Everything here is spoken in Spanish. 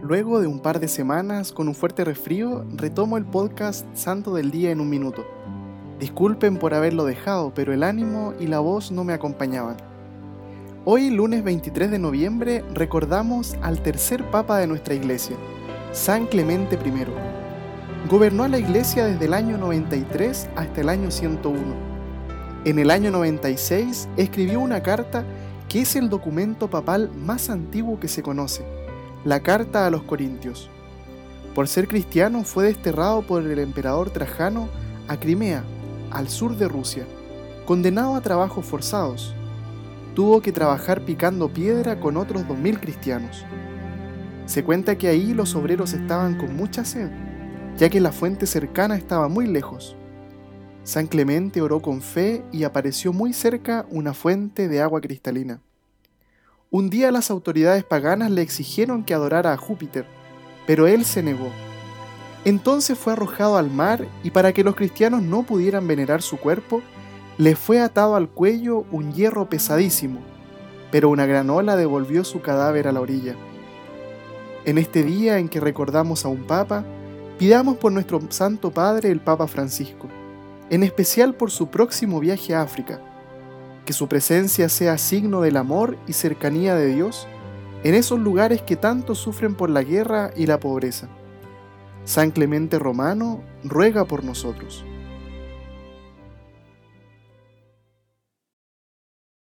Luego de un par de semanas con un fuerte resfrío, retomo el podcast Santo del Día en un minuto. Disculpen por haberlo dejado, pero el ánimo y la voz no me acompañaban. Hoy, lunes 23 de noviembre, recordamos al tercer papa de nuestra iglesia, San Clemente I. Gobernó a la iglesia desde el año 93 hasta el año 101. En el año 96 escribió una carta que es el documento papal más antiguo que se conoce la carta a los Corintios. Por ser cristiano fue desterrado por el emperador Trajano a Crimea, al sur de Rusia, condenado a trabajos forzados. Tuvo que trabajar picando piedra con otros 2.000 cristianos. Se cuenta que ahí los obreros estaban con mucha sed, ya que la fuente cercana estaba muy lejos. San Clemente oró con fe y apareció muy cerca una fuente de agua cristalina. Un día las autoridades paganas le exigieron que adorara a Júpiter, pero él se negó. Entonces fue arrojado al mar y para que los cristianos no pudieran venerar su cuerpo, le fue atado al cuello un hierro pesadísimo, pero una gran ola devolvió su cadáver a la orilla. En este día en que recordamos a un papa, pidamos por nuestro Santo Padre el Papa Francisco, en especial por su próximo viaje a África, que su presencia sea signo del amor y cercanía de Dios en esos lugares que tanto sufren por la guerra y la pobreza. San Clemente Romano ruega por nosotros.